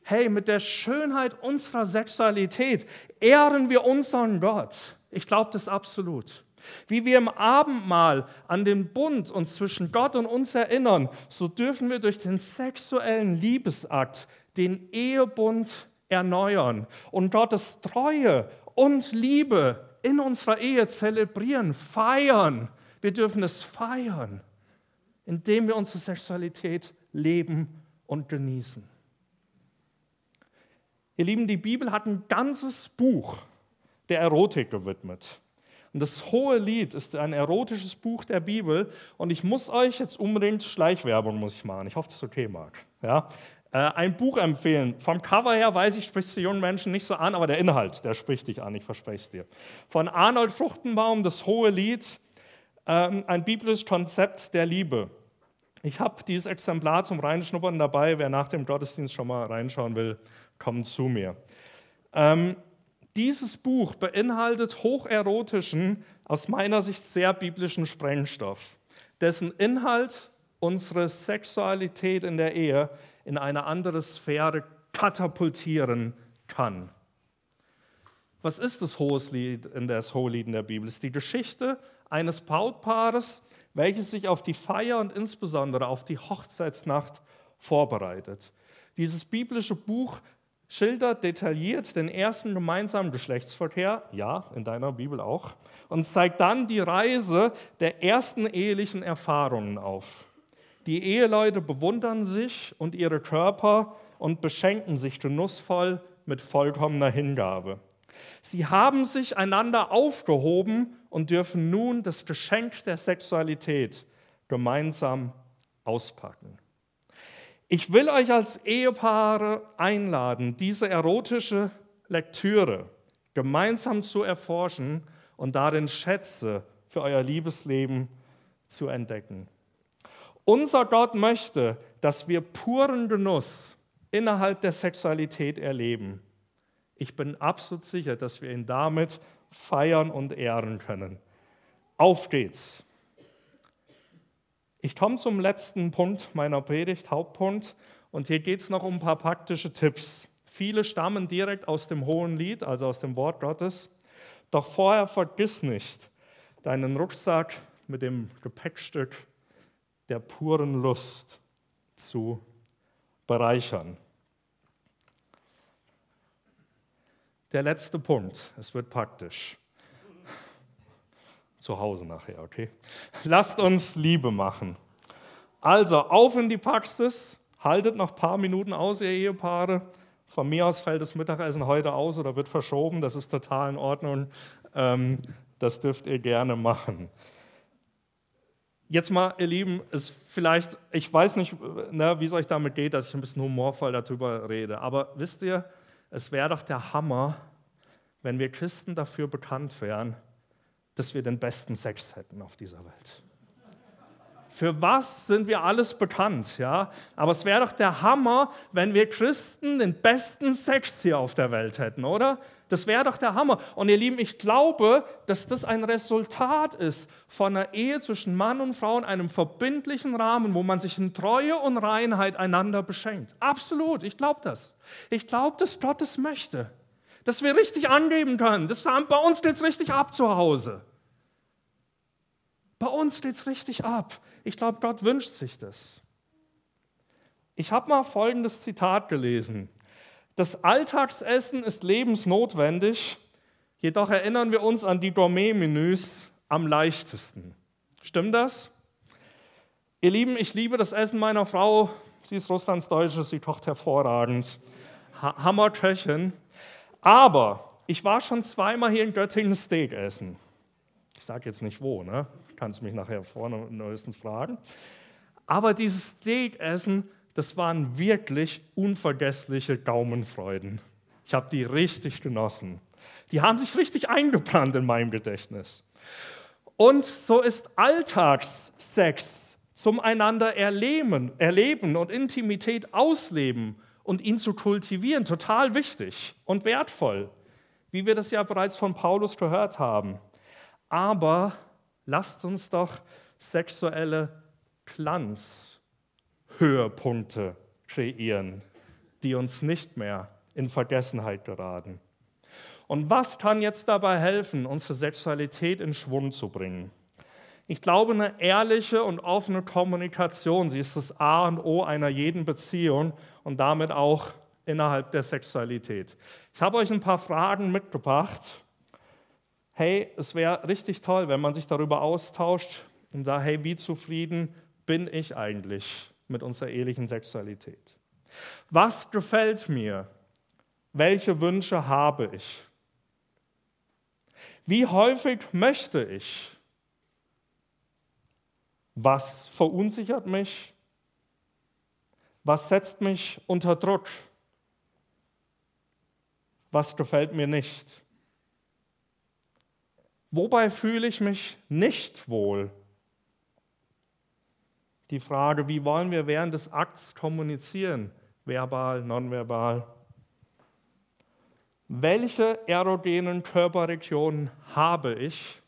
Hey, mit der Schönheit unserer Sexualität ehren wir unseren Gott. Ich glaube das absolut. Wie wir im Abendmahl an den Bund uns zwischen Gott und uns erinnern, so dürfen wir durch den sexuellen Liebesakt den Ehebund erneuern und Gottes Treue und Liebe in unserer Ehe zelebrieren, feiern. Wir dürfen es feiern, indem wir unsere Sexualität leben und genießen. Ihr Lieben, die Bibel hat ein ganzes Buch der Erotik gewidmet. Und das Hohe Lied ist ein erotisches Buch der Bibel. Und ich muss euch jetzt unbedingt Schleichwerbung muss ich machen. Ich hoffe, das ist okay, Marc. Ja? Äh, ein Buch empfehlen. Vom Cover her weiß ich, spricht es die jungen Menschen nicht so an, aber der Inhalt, der spricht dich an, ich verspreche es dir. Von Arnold Fruchtenbaum, das Hohe Lied, ähm, ein biblisches Konzept der Liebe. Ich habe dieses Exemplar zum Reinschnuppern dabei. Wer nach dem Gottesdienst schon mal reinschauen will, kommt zu mir. Ähm, dieses Buch beinhaltet hocherotischen, aus meiner Sicht sehr biblischen Sprengstoff, dessen Inhalt unsere Sexualität in der Ehe in eine andere Sphäre katapultieren kann. Was ist das Hohelied in das Hohelied in der Bibel? Es ist die Geschichte eines Brautpaares, welches sich auf die Feier und insbesondere auf die Hochzeitsnacht vorbereitet. Dieses biblische Buch schildert detailliert den ersten gemeinsamen Geschlechtsverkehr, ja, in deiner Bibel auch, und zeigt dann die Reise der ersten ehelichen Erfahrungen auf. Die Eheleute bewundern sich und ihre Körper und beschenken sich genussvoll mit vollkommener Hingabe. Sie haben sich einander aufgehoben und dürfen nun das Geschenk der Sexualität gemeinsam auspacken. Ich will euch als Ehepaare einladen, diese erotische Lektüre gemeinsam zu erforschen und darin Schätze für euer Liebesleben zu entdecken. Unser Gott möchte, dass wir puren Genuss innerhalb der Sexualität erleben. Ich bin absolut sicher, dass wir ihn damit feiern und ehren können. Auf geht's. Ich komme zum letzten Punkt meiner Predigt, Hauptpunkt, und hier geht es noch um ein paar praktische Tipps. Viele stammen direkt aus dem Hohen Lied, also aus dem Wort Gottes. Doch vorher vergiss nicht, deinen Rucksack mit dem Gepäckstück der puren Lust zu bereichern. Der letzte Punkt, es wird praktisch zu Hause nachher, okay? Lasst uns Liebe machen. Also auf in die Praxis, haltet noch ein paar Minuten aus, ihr Ehepaare. Von mir aus fällt das Mittagessen heute aus oder wird verschoben, das ist total in Ordnung. Ähm, das dürft ihr gerne machen. Jetzt mal, ihr Lieben, ist vielleicht, ich weiß nicht, ne, wie es euch damit geht, dass ich ein bisschen humorvoll darüber rede, aber wisst ihr, es wäre doch der Hammer, wenn wir Christen dafür bekannt wären, dass wir den besten Sex hätten auf dieser Welt. Für was sind wir alles bekannt, ja? Aber es wäre doch der Hammer, wenn wir Christen den besten Sex hier auf der Welt hätten, oder? Das wäre doch der Hammer. Und ihr Lieben, ich glaube, dass das ein Resultat ist von einer Ehe zwischen Mann und Frau in einem verbindlichen Rahmen, wo man sich in Treue und Reinheit einander beschenkt. Absolut, ich glaube das. Ich glaube, dass Gott es möchte dass wir richtig angeben können. Das, bei uns geht es richtig ab zu Hause. Bei uns geht es richtig ab. Ich glaube, Gott wünscht sich das. Ich habe mal folgendes Zitat gelesen. Das Alltagsessen ist lebensnotwendig, jedoch erinnern wir uns an die Gourmet-Menüs am leichtesten. Stimmt das? Ihr Lieben, ich liebe das Essen meiner Frau. Sie ist Russlands Deutsche, sie kocht hervorragend. Hammerköchin. Aber ich war schon zweimal hier in Göttingen Steak essen. Ich sage jetzt nicht wo, ne? Kannst mich nachher vorne neuestens fragen. Aber dieses Steak essen, das waren wirklich unvergessliche Gaumenfreuden. Ich habe die richtig genossen. Die haben sich richtig eingebrannt in meinem Gedächtnis. Und so ist Alltagssex zum einander erleben, erleben und Intimität ausleben und ihn zu kultivieren, total wichtig und wertvoll, wie wir das ja bereits von Paulus gehört haben. Aber lasst uns doch sexuelle Glanzhöhepunkte kreieren, die uns nicht mehr in Vergessenheit geraten. Und was kann jetzt dabei helfen, unsere Sexualität in Schwung zu bringen? Ich glaube, eine ehrliche und offene Kommunikation, sie ist das A und O einer jeden Beziehung und damit auch innerhalb der Sexualität. Ich habe euch ein paar Fragen mitgebracht. Hey, es wäre richtig toll, wenn man sich darüber austauscht und sagt, hey, wie zufrieden bin ich eigentlich mit unserer ehelichen Sexualität? Was gefällt mir? Welche Wünsche habe ich? Wie häufig möchte ich? Was verunsichert mich? Was setzt mich unter Druck? Was gefällt mir nicht? Wobei fühle ich mich nicht wohl? Die Frage, wie wollen wir während des Akts kommunizieren? Verbal, nonverbal. Welche erogenen Körperregionen habe ich?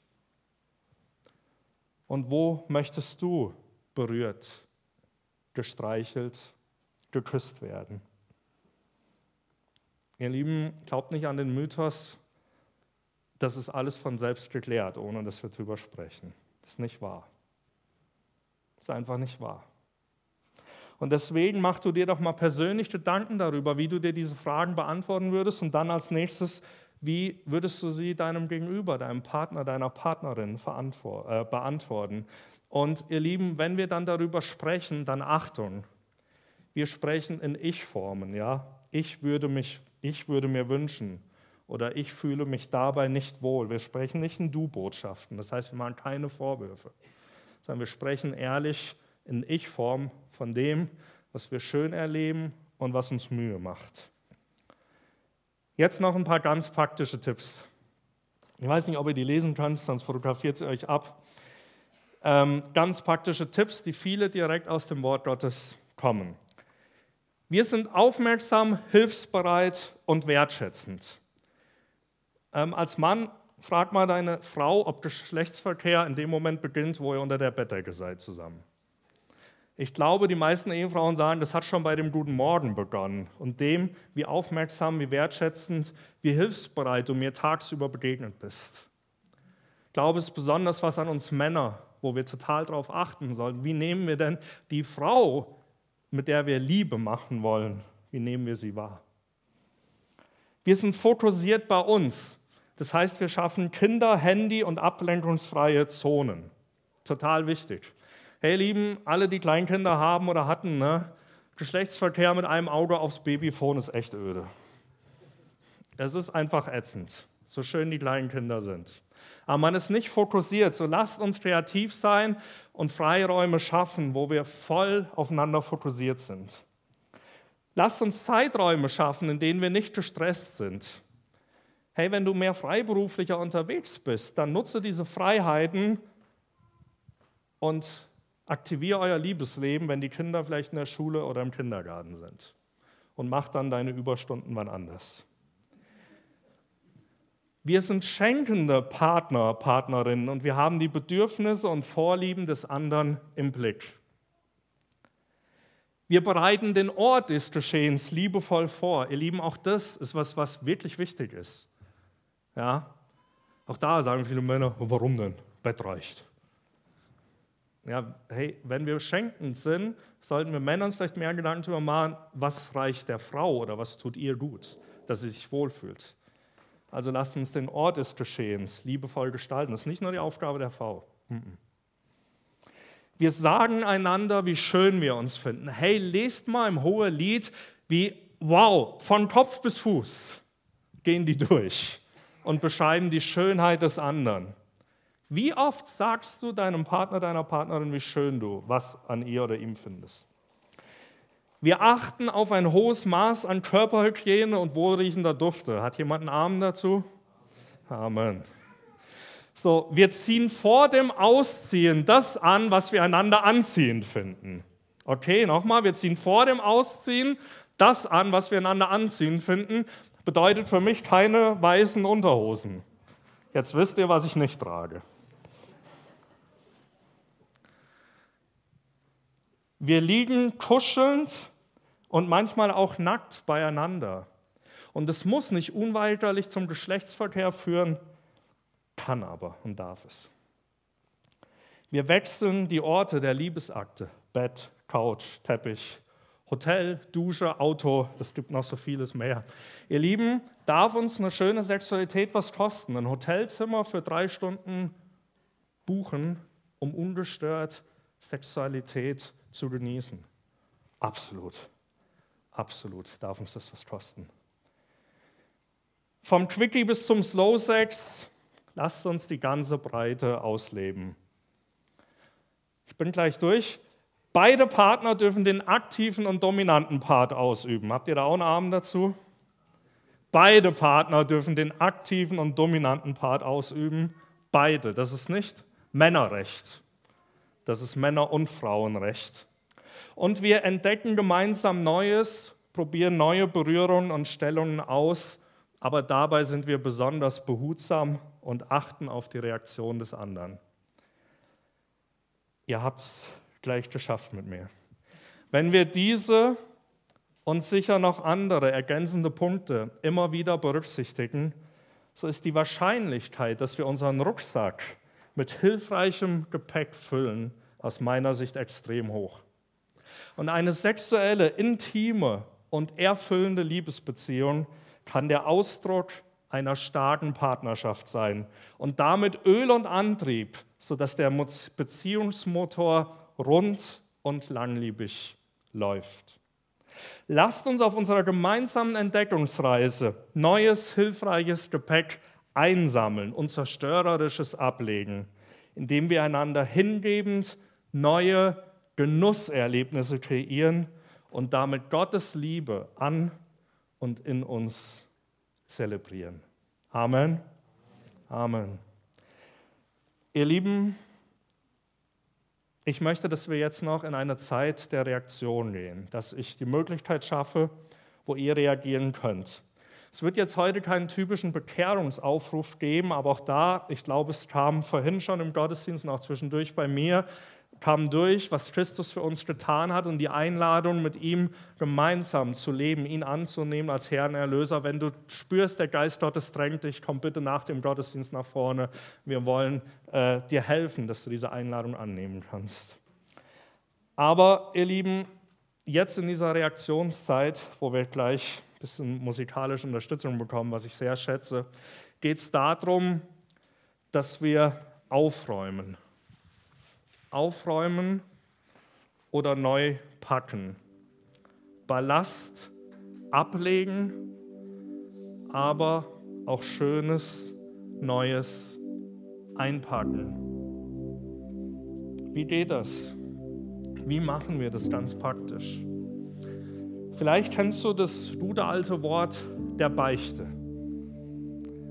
Und wo möchtest du berührt, gestreichelt, geküsst werden? Ihr Lieben, glaubt nicht an den Mythos, das ist alles von selbst geklärt, ohne dass wir darüber sprechen. Das ist nicht wahr. Ist einfach nicht wahr. Und deswegen mach du dir doch mal persönlich Gedanken darüber, wie du dir diese Fragen beantworten würdest und dann als nächstes wie würdest du sie deinem Gegenüber, deinem Partner, deiner Partnerin äh, beantworten? Und ihr Lieben, wenn wir dann darüber sprechen, dann Achtung. Wir sprechen in Ich-Formen, ja? Ich würde, mich, ich würde mir wünschen oder ich fühle mich dabei nicht wohl. Wir sprechen nicht in Du-Botschaften, das heißt, wir machen keine Vorwürfe, sondern wir sprechen ehrlich in Ich-Form von dem, was wir schön erleben und was uns Mühe macht. Jetzt noch ein paar ganz praktische Tipps. Ich weiß nicht, ob ihr die lesen könnt, sonst fotografiert sie euch ab. Ähm, ganz praktische Tipps, die viele direkt aus dem Wort Gottes kommen. Wir sind aufmerksam, hilfsbereit und wertschätzend. Ähm, als Mann frag mal deine Frau, ob Geschlechtsverkehr in dem Moment beginnt, wo ihr unter der Bettdecke seid zusammen. Ich glaube, die meisten Ehefrauen sagen, das hat schon bei dem guten Morgen begonnen und dem, wie aufmerksam, wie wertschätzend, wie hilfsbereit du mir tagsüber begegnet bist. Ich glaube, es ist besonders was an uns Männer, wo wir total darauf achten sollten. Wie nehmen wir denn die Frau, mit der wir Liebe machen wollen, wie nehmen wir sie wahr? Wir sind fokussiert bei uns. Das heißt, wir schaffen Kinder-, Handy- und ablenkungsfreie Zonen. Total wichtig. Hey, Lieben, alle, die Kleinkinder haben oder hatten, ne? Geschlechtsverkehr mit einem Auge aufs Babyphone ist echt öde. Es ist einfach ätzend, so schön die kleinen Kinder sind. Aber man ist nicht fokussiert. So lasst uns kreativ sein und Freiräume schaffen, wo wir voll aufeinander fokussiert sind. Lasst uns Zeiträume schaffen, in denen wir nicht gestresst sind. Hey, wenn du mehr freiberuflicher unterwegs bist, dann nutze diese Freiheiten und aktiviere euer Liebesleben, wenn die Kinder vielleicht in der Schule oder im Kindergarten sind. Und mach dann deine Überstunden wann anders. Wir sind schenkende Partner, Partnerinnen und wir haben die Bedürfnisse und Vorlieben des anderen im Blick. Wir bereiten den Ort des Geschehens liebevoll vor. Ihr Lieben, auch das ist was, was wirklich wichtig ist. Ja? Auch da sagen viele Männer, warum denn? Bett reicht. Ja, hey, wenn wir schenkend sind, sollten wir Männern vielleicht mehr Gedanken darüber machen, was reicht der Frau oder was tut ihr gut, dass sie sich wohlfühlt. Also lasst uns den Ort des Geschehens liebevoll gestalten. Das ist nicht nur die Aufgabe der Frau. Wir sagen einander, wie schön wir uns finden. Hey, lest mal im Hohe Lied, wie, wow, von Kopf bis Fuß gehen die durch und beschreiben die Schönheit des anderen. Wie oft sagst du deinem Partner, deiner Partnerin, wie schön du was an ihr oder ihm findest? Wir achten auf ein hohes Maß an Körperhygiene und wohlriechender Dufte. Hat jemand einen Arm dazu? Amen. So, wir ziehen vor dem Ausziehen das an, was wir einander anziehend finden. Okay, nochmal, wir ziehen vor dem Ausziehen das an, was wir einander anziehend finden. Bedeutet für mich keine weißen Unterhosen. Jetzt wisst ihr, was ich nicht trage. Wir liegen kuschelnd und manchmal auch nackt beieinander. Und es muss nicht unweigerlich zum Geschlechtsverkehr führen, kann aber und darf es. Wir wechseln die Orte der Liebesakte, Bett, Couch, Teppich, Hotel, Dusche, Auto, es gibt noch so vieles mehr. Ihr Lieben, darf uns eine schöne Sexualität was kosten? Ein Hotelzimmer für drei Stunden buchen, um ungestört Sexualität zu genießen. Absolut, absolut darf uns das was kosten. Vom Quickie bis zum Slow Sex, lasst uns die ganze Breite ausleben. Ich bin gleich durch. Beide Partner dürfen den aktiven und dominanten Part ausüben. Habt ihr da auch einen Arm dazu? Beide Partner dürfen den aktiven und dominanten Part ausüben. Beide. Das ist nicht Männerrecht. Das ist Männer- und Frauenrecht. Und wir entdecken gemeinsam Neues, probieren neue Berührungen und Stellungen aus, aber dabei sind wir besonders behutsam und achten auf die Reaktion des anderen. Ihr habt es gleich geschafft mit mir. Wenn wir diese und sicher noch andere ergänzende Punkte immer wieder berücksichtigen, so ist die Wahrscheinlichkeit, dass wir unseren Rucksack mit hilfreichem Gepäck füllen, aus meiner Sicht extrem hoch. Und eine sexuelle, intime und erfüllende Liebesbeziehung kann der Ausdruck einer starken Partnerschaft sein und damit Öl und Antrieb, sodass der Beziehungsmotor rund und langlebig läuft. Lasst uns auf unserer gemeinsamen Entdeckungsreise neues, hilfreiches Gepäck einsammeln und zerstörerisches ablegen indem wir einander hingebend neue, Genusserlebnisse kreieren und damit Gottes Liebe an und in uns zelebrieren. Amen. Amen. Ihr Lieben, ich möchte, dass wir jetzt noch in eine Zeit der Reaktion gehen, dass ich die Möglichkeit schaffe, wo ihr reagieren könnt. Es wird jetzt heute keinen typischen Bekehrungsaufruf geben, aber auch da, ich glaube, es kam vorhin schon im Gottesdienst und auch zwischendurch bei mir, kam durch, was Christus für uns getan hat und die Einladung, mit ihm gemeinsam zu leben, ihn anzunehmen als Herrn Erlöser. Wenn du spürst, der Geist Gottes drängt dich, komm bitte nach dem Gottesdienst nach vorne. Wir wollen äh, dir helfen, dass du diese Einladung annehmen kannst. Aber ihr Lieben, jetzt in dieser Reaktionszeit, wo wir gleich ein bisschen musikalische Unterstützung bekommen, was ich sehr schätze, geht es darum, dass wir aufräumen aufräumen oder neu packen. Ballast ablegen, aber auch Schönes, Neues einpacken. Wie geht das? Wie machen wir das ganz praktisch? Vielleicht kennst du das gute alte Wort der Beichte.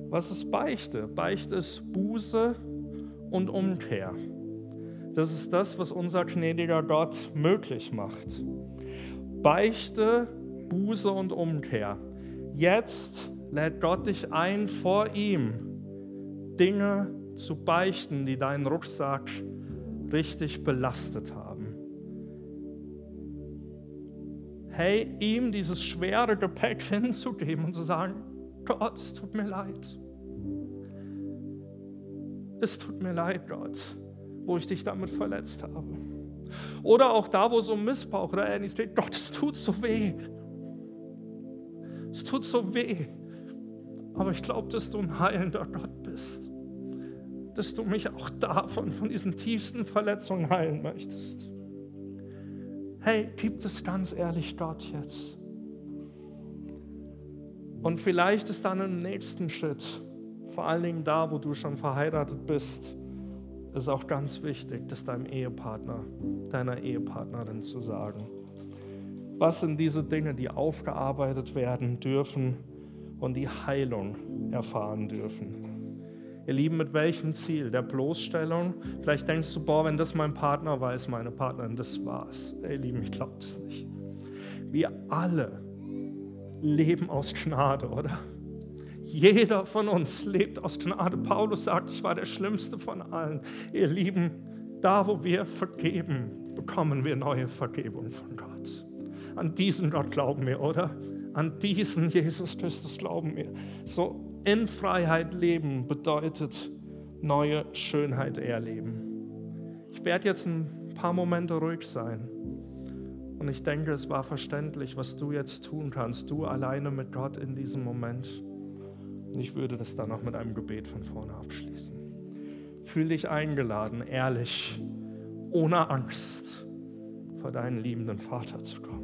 Was ist Beichte? Beichte ist Buße und Umkehr. Das ist das, was unser gnädiger Gott möglich macht. Beichte, Buße und Umkehr. Jetzt lädt Gott dich ein, vor ihm Dinge zu beichten, die deinen Rucksack richtig belastet haben. Hey, ihm dieses schwere Gepäck hinzugeben und zu sagen, Gott, es tut mir leid. Es tut mir leid, Gott wo ich dich damit verletzt habe. Oder auch da, wo es um Missbrauch oder ähnliches geht. Gott, es tut so weh. Es tut so weh. Aber ich glaube, dass du ein heilender Gott bist. Dass du mich auch davon, von diesen tiefsten Verletzungen heilen möchtest. Hey, gib es ganz ehrlich Gott jetzt. Und vielleicht ist dann im nächsten Schritt, vor allen Dingen da, wo du schon verheiratet bist, ist auch ganz wichtig, das deinem Ehepartner, deiner Ehepartnerin zu sagen. Was sind diese Dinge, die aufgearbeitet werden dürfen und die Heilung erfahren dürfen? Ihr Lieben, mit welchem Ziel? Der Bloßstellung? Vielleicht denkst du, boah, wenn das mein Partner weiß, meine Partnerin, das war's. Ihr Lieben, ich glaube das nicht. Wir alle leben aus Gnade, oder? Jeder von uns lebt aus Gnade. Paulus sagt, ich war der Schlimmste von allen. Ihr Lieben, da wo wir vergeben, bekommen wir neue Vergebung von Gott. An diesen Gott glauben wir, oder? An diesen Jesus Christus glauben wir. So in Freiheit leben bedeutet neue Schönheit erleben. Ich werde jetzt ein paar Momente ruhig sein. Und ich denke, es war verständlich, was du jetzt tun kannst, du alleine mit Gott in diesem Moment. Und ich würde das dann auch mit einem Gebet von vorne abschließen. Fühl dich eingeladen, ehrlich, ohne Angst vor deinen liebenden Vater zu kommen.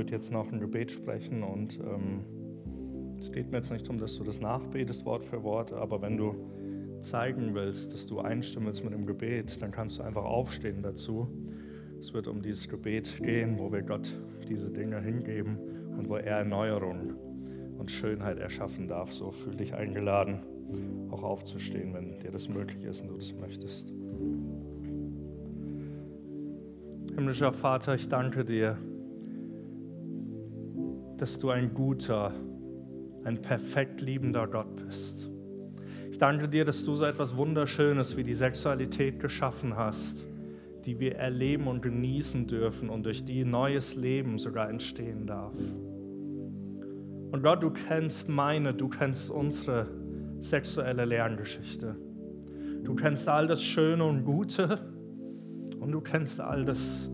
Würde jetzt noch ein Gebet sprechen und ähm, es geht mir jetzt nicht darum, dass du das nachbetest Wort für Wort, aber wenn du zeigen willst, dass du einstimmst mit dem Gebet, dann kannst du einfach aufstehen dazu. Es wird um dieses Gebet gehen, wo wir Gott diese Dinge hingeben und wo er Erneuerung und Schönheit erschaffen darf. So fühl dich eingeladen, auch aufzustehen, wenn dir das möglich ist und du das möchtest. Himmlischer Vater, ich danke dir, dass du ein guter, ein perfekt liebender Gott bist. Ich danke dir, dass du so etwas Wunderschönes wie die Sexualität geschaffen hast, die wir erleben und genießen dürfen und durch die neues Leben sogar entstehen darf. Und Gott, du kennst meine, du kennst unsere sexuelle Lerngeschichte. Du kennst all das Schöne und Gute und du kennst all das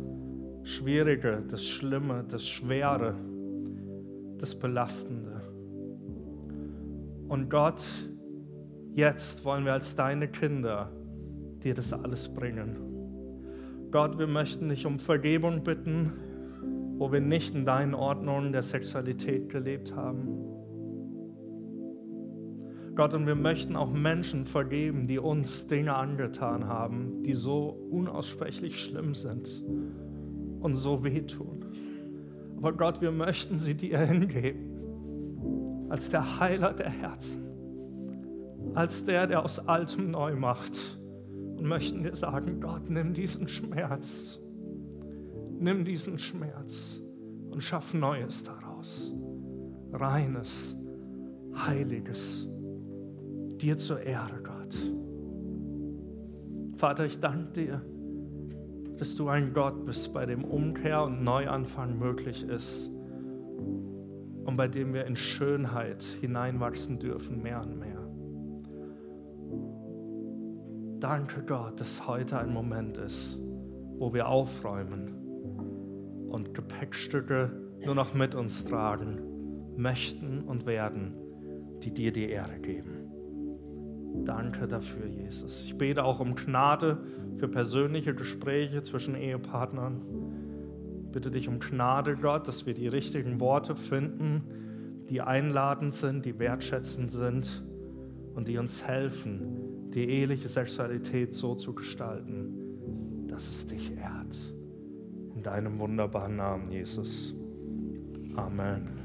Schwierige, das Schlimme, das Schwere, das Belastende. Und Gott, jetzt wollen wir als deine Kinder dir das alles bringen. Gott, wir möchten dich um Vergebung bitten, wo wir nicht in deinen Ordnungen der Sexualität gelebt haben. Gott, und wir möchten auch Menschen vergeben, die uns Dinge angetan haben, die so unaussprechlich schlimm sind und so wehtun. Aber Gott, wir möchten sie dir hingeben, als der Heiler der Herzen, als der, der aus Altem neu macht. Und möchten dir sagen, Gott, nimm diesen Schmerz Nimm diesen Schmerz und schaff Neues daraus. Reines, heiliges, dir zur Ehre, Gott. Vater, ich danke dir, dass du ein Gott bist, bei dem Umkehr und Neuanfang möglich ist und bei dem wir in Schönheit hineinwachsen dürfen, mehr und mehr. Danke Gott, dass heute ein Moment ist, wo wir aufräumen und Gepäckstücke nur noch mit uns tragen möchten und werden, die dir die Ehre geben. Danke dafür, Jesus. Ich bete auch um Gnade für persönliche Gespräche zwischen Ehepartnern. Bitte dich um Gnade, Gott, dass wir die richtigen Worte finden, die einladend sind, die wertschätzend sind und die uns helfen, die eheliche Sexualität so zu gestalten, dass es dich ehrt deinem wunderbaren Namen, Jesus. Amen.